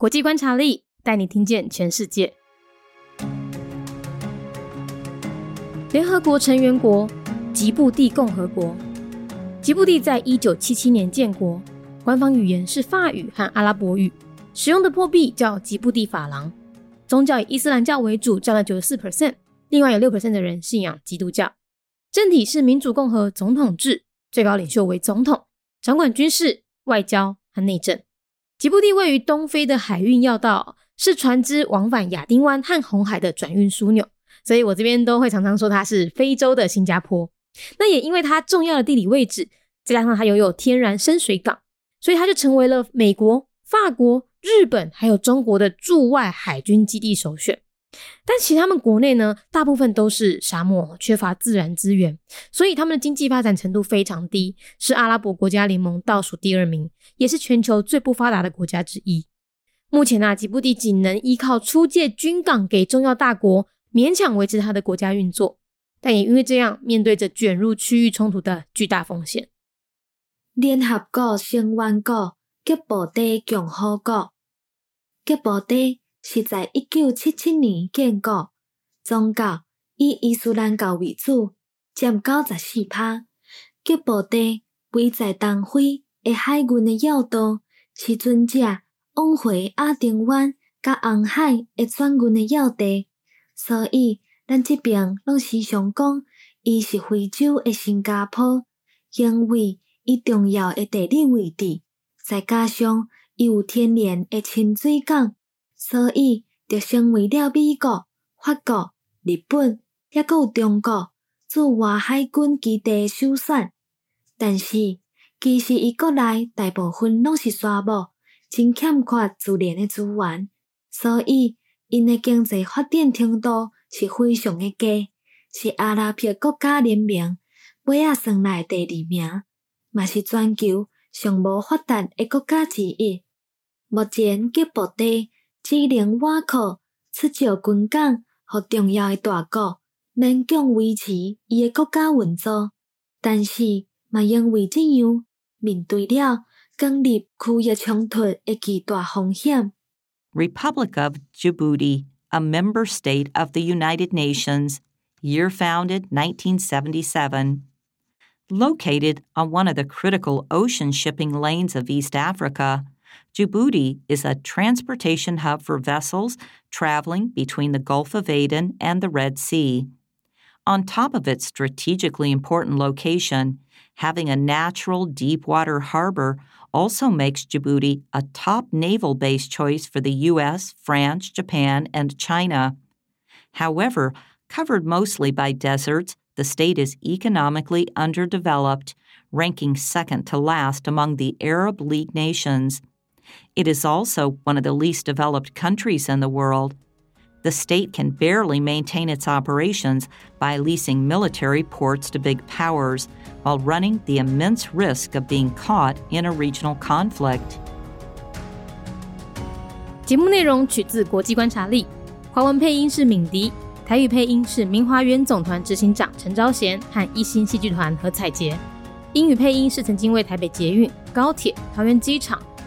国际观察力带你听见全世界。联合国成员国吉布地共和国，吉布地在一九七七年建国，官方语言是法语和阿拉伯语，使用的货币叫吉布地法郎，宗教以伊斯兰教为主，占了九十四 percent，另外有六 percent 的人信仰基督教。政体是民主共和总统制，最高领袖为总统，掌管军事、外交和内政。吉布地位于东非的海运要道，是船只往返亚丁湾和红海的转运枢纽，所以我这边都会常常说它是非洲的新加坡。那也因为它重要的地理位置，再加上它拥有天然深水港，所以它就成为了美国、法国、日本还有中国的驻外海军基地首选。但其实他们国内呢，大部分都是沙漠，缺乏自然资源，所以他们的经济发展程度非常低，是阿拉伯国家联盟倒数第二名，也是全球最不发达的国家之一。目前啊，吉布地仅能依靠出借军港给重要大国，勉强维持他的国家运作，但也因为这样，面对着卷入区域冲突的巨大风险。联合国成员国吉布地共和国，吉布地。是在一九七七年建国，宗教以伊斯兰教为主，占九十四趴。吉布地位在东非的海运的要道，是尊者往回亚丁湾甲红海的转运的要地，所以咱这边拢时常讲，伊是非洲的新加坡，因为伊重要的地理位置，再加上伊有天然的清水港。所以，就成为了美国、法国、日本，也有中国驻外海军基地首选。但是，其实伊国内大部分拢是沙漠，真欠缺自然的资源，所以因的经济发展程度是非常的低，是阿拉伯国家联盟尾仔算来第二名，嘛是全球上无发达的国家之一。目前吉布地。只能外靠出借军港和重要的大国，勉强维持伊的国家运作。但是，嘛因为这样面对了建立区域冲突的巨大风险。Republic of Djibouti, a member state of the United Nations, year founded 1977. Located on one of the critical ocean shipping lanes of East Africa, Djibouti is a transportation hub for vessels traveling between the Gulf of Aden and the Red Sea. On top of its strategically important location, having a natural deep-water harbor also makes Djibouti a top naval base choice for the US, France, Japan, and China. However, covered mostly by deserts, the state is economically underdeveloped, ranking second to last among the Arab League nations. It is also one of the least developed countries in the world. The state can barely maintain its operations by leasing military ports to big powers while running the immense risk of being caught in a regional conflict. 节目内容取自国际观察力，华文配音是敏迪，台语配音是明华园总团执行长陈昭贤和一星戏剧团何彩杰，英语配音是曾经为台北捷运、高铁、桃园机场。